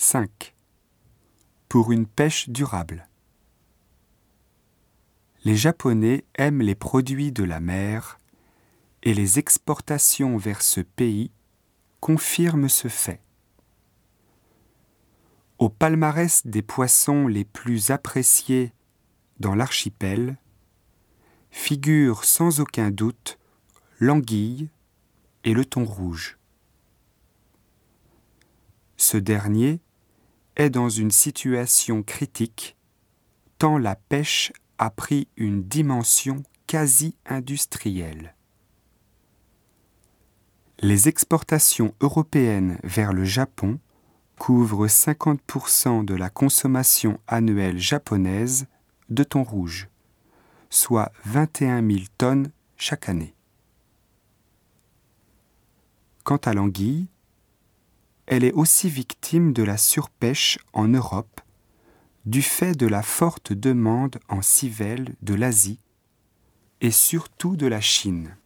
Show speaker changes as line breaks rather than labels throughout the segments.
5. Pour une pêche durable. Les Japonais aiment les produits de la mer et les exportations vers ce pays confirment ce fait. Au palmarès des poissons les plus appréciés dans l'archipel figurent sans aucun doute l'anguille et le thon rouge. Ce dernier est dans une situation critique tant la pêche a pris une dimension quasi industrielle. Les exportations européennes vers le Japon couvrent 50% de la consommation annuelle japonaise de thon rouge, soit 21 000 tonnes chaque année. Quant à l'anguille, elle est aussi victime de la surpêche en Europe du fait de la forte demande en civelle de l'Asie et surtout de la Chine.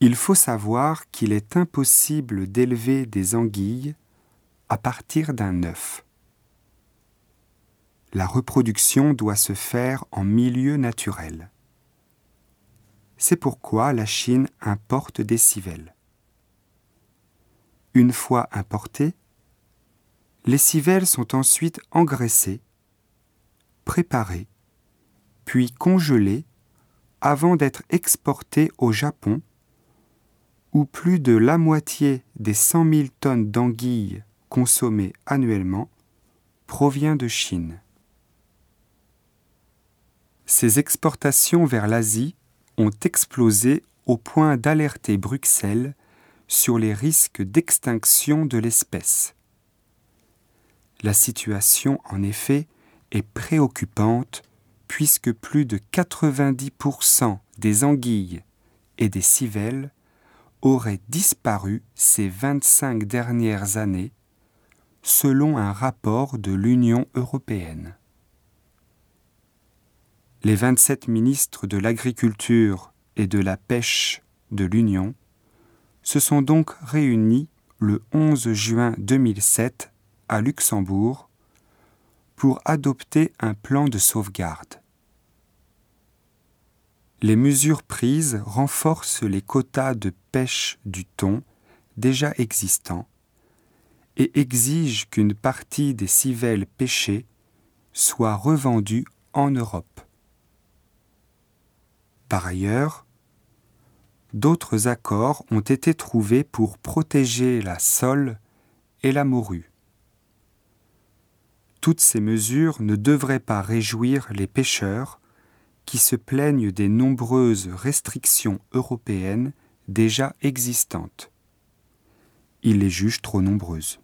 Il faut savoir qu'il est impossible d'élever des anguilles à partir d'un œuf. La reproduction doit se faire en milieu naturel. C'est pourquoi la Chine importe des civelles. Une fois importées, les civelles sont ensuite engraissées, préparées, puis congelées avant d'être exportées au Japon, où plus de la moitié des 100 000 tonnes d'anguilles consommées annuellement provient de Chine. Ces exportations vers l'Asie ont explosé au point d'alerter Bruxelles sur les risques d'extinction de l'espèce. La situation, en effet, est préoccupante puisque plus de 90% des anguilles et des civelles auraient disparu ces 25 dernières années selon un rapport de l'Union européenne. Les 27 ministres de l'Agriculture et de la Pêche de l'Union se sont donc réunis le 11 juin 2007 à Luxembourg pour adopter un plan de sauvegarde. Les mesures prises renforcent les quotas de pêche du thon déjà existants et exigent qu'une partie des civelles pêchées soit revendue en Europe. Par ailleurs, d'autres accords ont été trouvés pour protéger la sole et la morue. Toutes ces mesures ne devraient pas réjouir les pêcheurs qui se plaignent des nombreuses restrictions européennes déjà existantes. Ils les jugent trop nombreuses.